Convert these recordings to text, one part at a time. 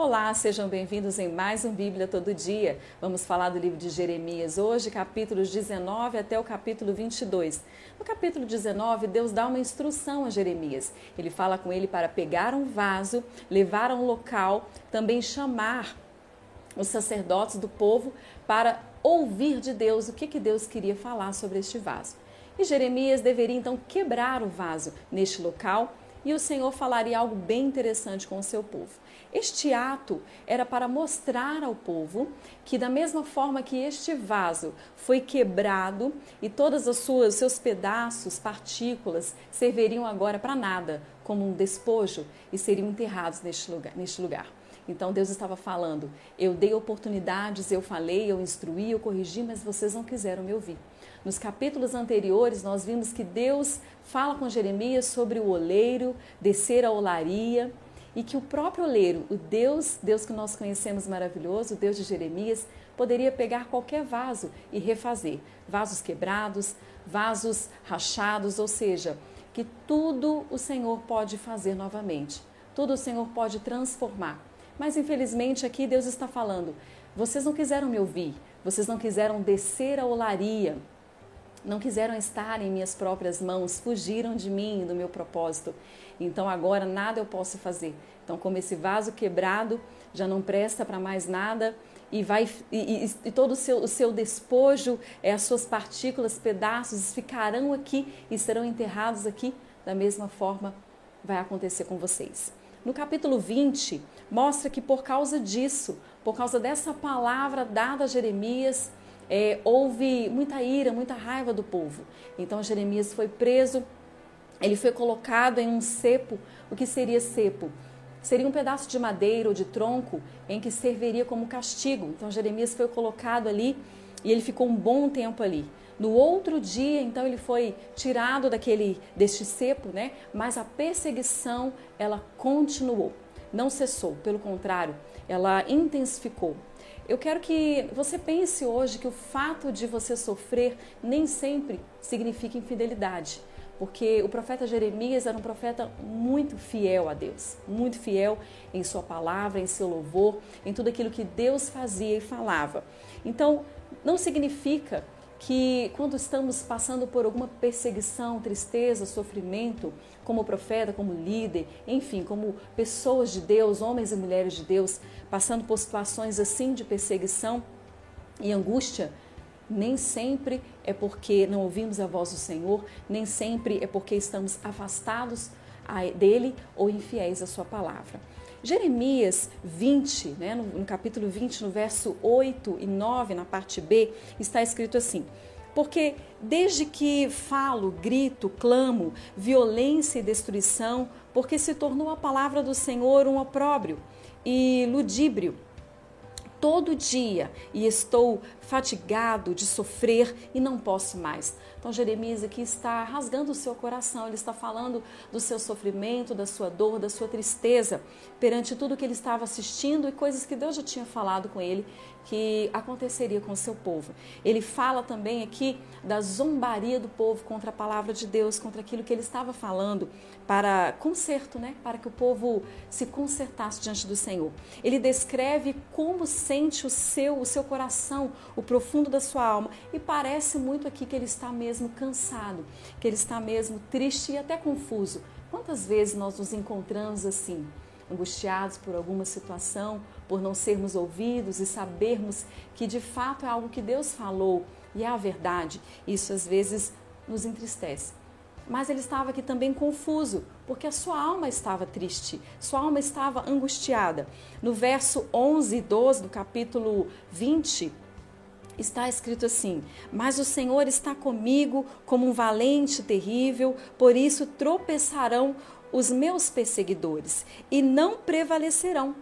Olá, sejam bem-vindos em mais um Bíblia Todo Dia. Vamos falar do livro de Jeremias hoje, capítulos 19 até o capítulo 22. No capítulo 19, Deus dá uma instrução a Jeremias. Ele fala com ele para pegar um vaso, levar a um local, também chamar os sacerdotes do povo para ouvir de Deus o que, que Deus queria falar sobre este vaso. E Jeremias deveria então quebrar o vaso neste local e o Senhor falaria algo bem interessante com o seu povo. Este ato era para mostrar ao povo que, da mesma forma que este vaso foi quebrado e as suas seus pedaços, partículas, serviriam agora para nada, como um despojo, e seriam enterrados neste lugar. Neste lugar. Então Deus estava falando: eu dei oportunidades, eu falei, eu instruí, eu corrigi, mas vocês não quiseram me ouvir. Nos capítulos anteriores, nós vimos que Deus fala com Jeremias sobre o oleiro, descer a olaria e que o próprio oleiro, o Deus, Deus que nós conhecemos maravilhoso, o Deus de Jeremias, poderia pegar qualquer vaso e refazer. Vasos quebrados, vasos rachados, ou seja, que tudo o Senhor pode fazer novamente. Tudo o Senhor pode transformar. Mas infelizmente aqui Deus está falando: vocês não quiseram me ouvir, vocês não quiseram descer a olaria, não quiseram estar em minhas próprias mãos, fugiram de mim, do meu propósito. Então agora nada eu posso fazer. Então, como esse vaso quebrado já não presta para mais nada e vai e, e, e todo o seu, o seu despojo, é, as suas partículas, pedaços ficarão aqui e serão enterrados aqui, da mesma forma vai acontecer com vocês. No capítulo 20, mostra que por causa disso, por causa dessa palavra dada a Jeremias, é, houve muita ira, muita raiva do povo. Então Jeremias foi preso, ele foi colocado em um cepo. O que seria cepo? Seria um pedaço de madeira ou de tronco em que serviria como castigo. Então Jeremias foi colocado ali e ele ficou um bom tempo ali. No outro dia, então, ele foi tirado daquele deste cepo, né? Mas a perseguição ela continuou, não cessou. Pelo contrário, ela intensificou. Eu quero que você pense hoje que o fato de você sofrer nem sempre significa infidelidade, porque o profeta Jeremias era um profeta muito fiel a Deus, muito fiel em sua palavra, em seu louvor, em tudo aquilo que Deus fazia e falava. Então, não significa que quando estamos passando por alguma perseguição, tristeza, sofrimento, como profeta, como líder, enfim, como pessoas de Deus, homens e mulheres de Deus, passando por situações assim de perseguição e angústia, nem sempre é porque não ouvimos a voz do Senhor, nem sempre é porque estamos afastados dele ou infiéis à sua palavra. Jeremias 20, né, no, no capítulo 20, no verso 8 e 9, na parte B, está escrito assim: porque desde que falo, grito, clamo, violência e destruição, porque se tornou a palavra do Senhor um opróbrio e ludíbrio todo dia e estou fatigado de sofrer e não posso mais. Então, Jeremias aqui está rasgando o seu coração, ele está falando do seu sofrimento, da sua dor, da sua tristeza perante tudo que ele estava assistindo e coisas que Deus já tinha falado com ele que aconteceria com o seu povo. Ele fala também aqui da zombaria do povo contra a palavra de Deus, contra aquilo que ele estava falando para conserto, né? Para que o povo se consertasse diante do Senhor. Ele descreve como sente o seu, o seu coração, o profundo da sua alma e parece muito aqui que ele está mesmo cansado, que ele está mesmo triste e até confuso. Quantas vezes nós nos encontramos assim? angustiados por alguma situação, por não sermos ouvidos e sabermos que de fato é algo que Deus falou e é a verdade. Isso às vezes nos entristece. Mas ele estava aqui também confuso, porque a sua alma estava triste, sua alma estava angustiada. No verso 11 e 12 do capítulo 20, está escrito assim: Mas o Senhor está comigo como um valente terrível, por isso tropeçarão os meus perseguidores e não prevalecerão.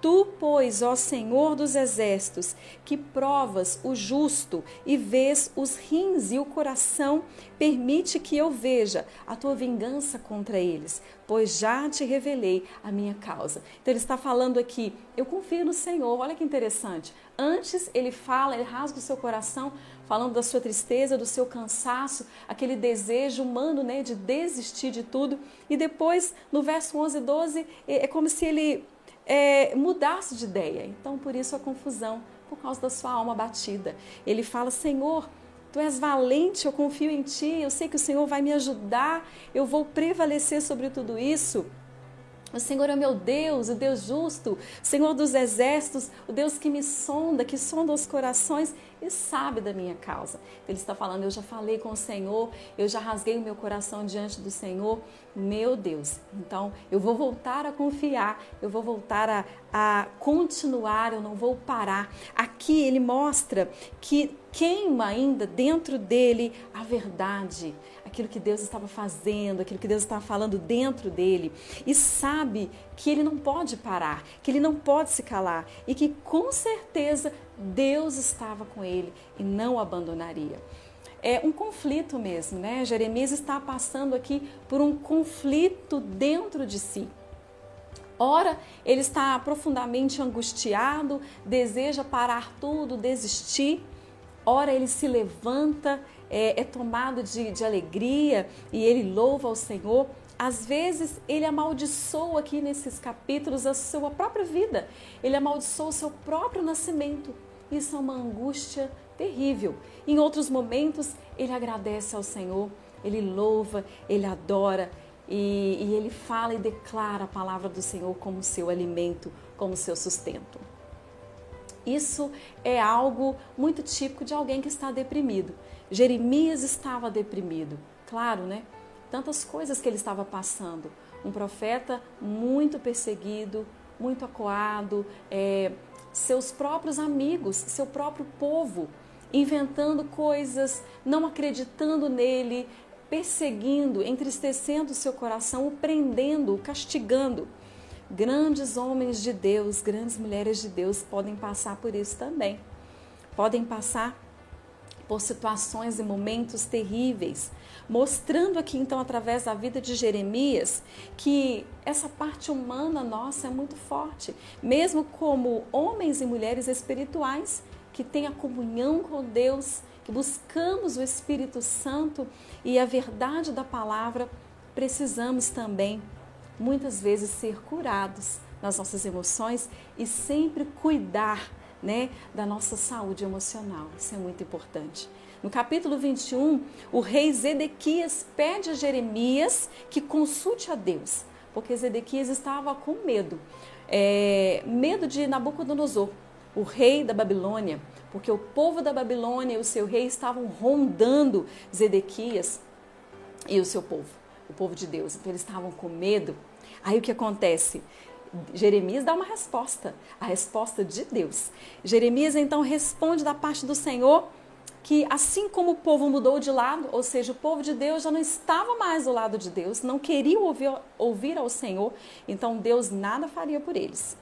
Tu, pois, ó Senhor dos exércitos, que provas o justo e vês os rins e o coração, permite que eu veja a tua vingança contra eles, pois já te revelei a minha causa. Então ele está falando aqui, eu confio no Senhor. Olha que interessante. Antes ele fala, ele rasga o seu coração, falando da sua tristeza, do seu cansaço, aquele desejo humano, né, de desistir de tudo. E depois, no verso 11 e 12, é, é como se ele é, mudasse de ideia. Então, por isso a confusão, por causa da sua alma batida. Ele fala: Senhor, Tu és valente, eu confio em Ti, eu sei que o Senhor vai me ajudar, eu vou prevalecer sobre tudo isso. O Senhor é meu Deus, o Deus justo, Senhor dos exércitos, o Deus que me sonda, que sonda os corações e sabe da minha causa. Ele está falando, eu já falei com o Senhor, eu já rasguei o meu coração diante do Senhor, meu Deus. Então, eu vou voltar a confiar, eu vou voltar a, a continuar, eu não vou parar. Aqui ele mostra que queima ainda dentro dele a verdade, aquilo que Deus estava fazendo, aquilo que Deus estava falando dentro dele, e sabe que ele não pode parar, que ele não pode se calar e que com certeza Deus estava com ele e não o abandonaria. É um conflito mesmo, né? Jeremias está passando aqui por um conflito dentro de si. Ora, ele está profundamente angustiado, deseja parar tudo, desistir. Ora, ele se levanta, é, é tomado de, de alegria e ele louva ao Senhor. Às vezes ele amaldiçoa aqui nesses capítulos a sua própria vida, ele amaldiçoa o seu próprio nascimento. Isso é uma angústia terrível. Em outros momentos ele agradece ao Senhor, ele louva, ele adora e, e ele fala e declara a palavra do Senhor como seu alimento, como seu sustento. Isso é algo muito típico de alguém que está deprimido. Jeremias estava deprimido, claro, né? Tantas coisas que ele estava passando. Um profeta muito perseguido, muito acuado, é, seus próprios amigos, seu próprio povo, inventando coisas, não acreditando nele, perseguindo, entristecendo seu coração, o prendendo, o castigando. Grandes homens de Deus, grandes mulheres de Deus podem passar por isso também. Podem passar por situações e momentos terríveis, mostrando aqui então através da vida de Jeremias que essa parte humana nossa é muito forte, mesmo como homens e mulheres espirituais que têm a comunhão com Deus, que buscamos o Espírito Santo e a verdade da palavra, precisamos também muitas vezes ser curados nas nossas emoções e sempre cuidar né, da nossa saúde emocional. Isso é muito importante. No capítulo 21, o rei Zedequias pede a Jeremias que consulte a Deus, porque Zedequias estava com medo, é, medo de Nabucodonosor, o rei da Babilônia, porque o povo da Babilônia e o seu rei estavam rondando Zedequias e o seu povo o povo de Deus. Então eles estavam com medo. Aí o que acontece? Jeremias dá uma resposta, a resposta de Deus. Jeremias então responde da parte do Senhor que assim como o povo mudou de lado, ou seja, o povo de Deus já não estava mais do lado de Deus, não queria ouvir, ouvir ao Senhor, então Deus nada faria por eles.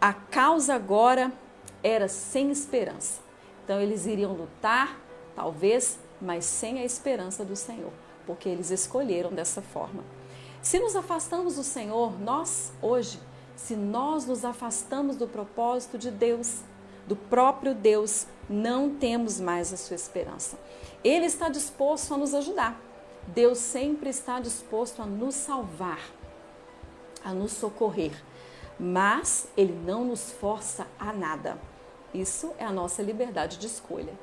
A causa agora era sem esperança. Então eles iriam lutar, talvez, mas sem a esperança do Senhor porque eles escolheram dessa forma. Se nos afastamos do Senhor, nós, hoje, se nós nos afastamos do propósito de Deus, do próprio Deus, não temos mais a sua esperança. Ele está disposto a nos ajudar. Deus sempre está disposto a nos salvar, a nos socorrer, mas Ele não nos força a nada. Isso é a nossa liberdade de escolha.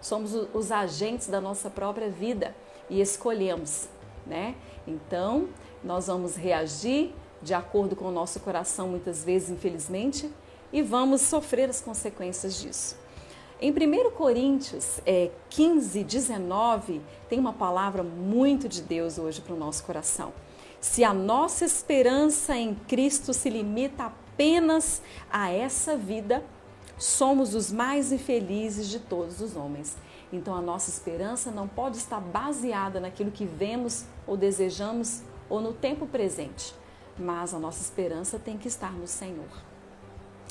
Somos os agentes da nossa própria vida e escolhemos, né? Então, nós vamos reagir de acordo com o nosso coração, muitas vezes, infelizmente, e vamos sofrer as consequências disso. Em 1 Coríntios é, 15, 19, tem uma palavra muito de Deus hoje para o nosso coração. Se a nossa esperança em Cristo se limita apenas a essa vida, somos os mais infelizes de todos os homens. Então a nossa esperança não pode estar baseada naquilo que vemos ou desejamos ou no tempo presente, mas a nossa esperança tem que estar no Senhor.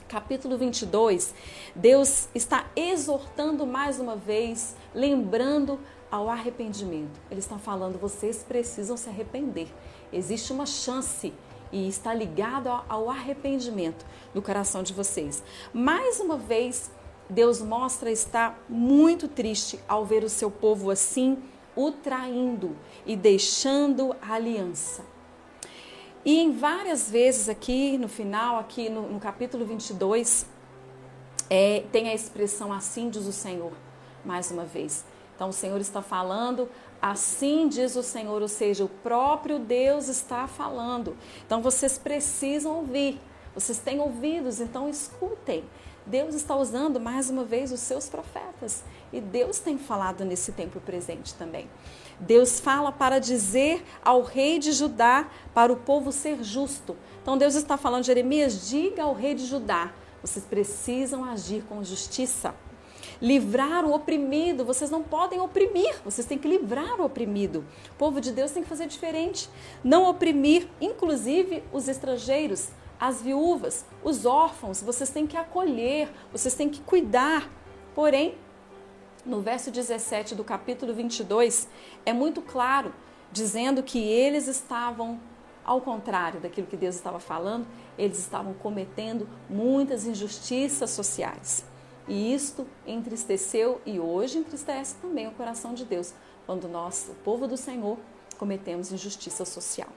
Capítulo 22, Deus está exortando mais uma vez, lembrando ao arrependimento. Ele está falando, vocês precisam se arrepender. Existe uma chance e está ligado ao arrependimento no coração de vocês. Mais uma vez, Deus mostra estar muito triste ao ver o seu povo assim, o traindo e deixando a aliança. E em várias vezes aqui no final, aqui no, no capítulo 22, é, tem a expressão assim diz o Senhor, mais uma vez. Então o Senhor está falando, assim diz o Senhor, ou seja, o próprio Deus está falando. Então vocês precisam ouvir. Vocês têm ouvidos, então escutem. Deus está usando mais uma vez os seus profetas e Deus tem falado nesse tempo presente também. Deus fala para dizer ao rei de Judá para o povo ser justo. Então Deus está falando, Jeremias, diga ao rei de Judá, vocês precisam agir com justiça. Livrar o oprimido, vocês não podem oprimir, vocês têm que livrar o oprimido. O povo de Deus tem que fazer diferente. Não oprimir, inclusive os estrangeiros, as viúvas, os órfãos, vocês têm que acolher, vocês têm que cuidar. Porém, no verso 17 do capítulo 22, é muito claro, dizendo que eles estavam, ao contrário daquilo que Deus estava falando, eles estavam cometendo muitas injustiças sociais. E isto entristeceu e hoje entristece também o coração de Deus, quando nós, o povo do Senhor, cometemos injustiça social.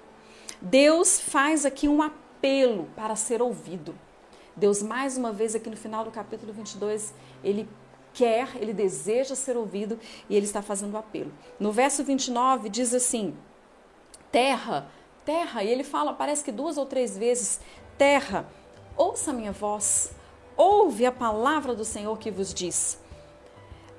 Deus faz aqui um apelo apelo para ser ouvido. Deus, mais uma vez, aqui no final do capítulo 22, ele quer, ele deseja ser ouvido e ele está fazendo o apelo. No verso 29 diz assim: Terra, terra, e ele fala, parece que duas ou três vezes: Terra, ouça a minha voz, ouve a palavra do Senhor que vos diz.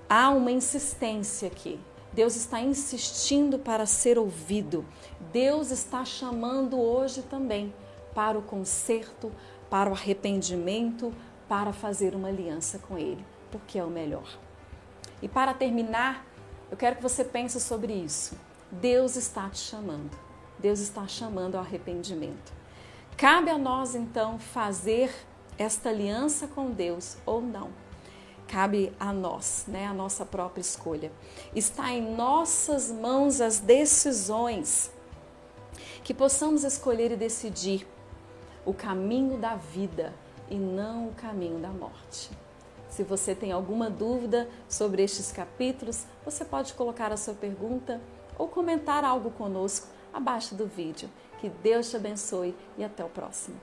Há uma insistência aqui. Deus está insistindo para ser ouvido. Deus está chamando hoje também para o conserto, para o arrependimento, para fazer uma aliança com Ele, porque é o melhor. E para terminar, eu quero que você pense sobre isso. Deus está te chamando. Deus está chamando ao arrependimento. Cabe a nós então fazer esta aliança com Deus ou não. Cabe a nós, né, a nossa própria escolha. Está em nossas mãos as decisões. Que possamos escolher e decidir o caminho da vida e não o caminho da morte. Se você tem alguma dúvida sobre estes capítulos, você pode colocar a sua pergunta ou comentar algo conosco abaixo do vídeo. Que Deus te abençoe e até o próximo.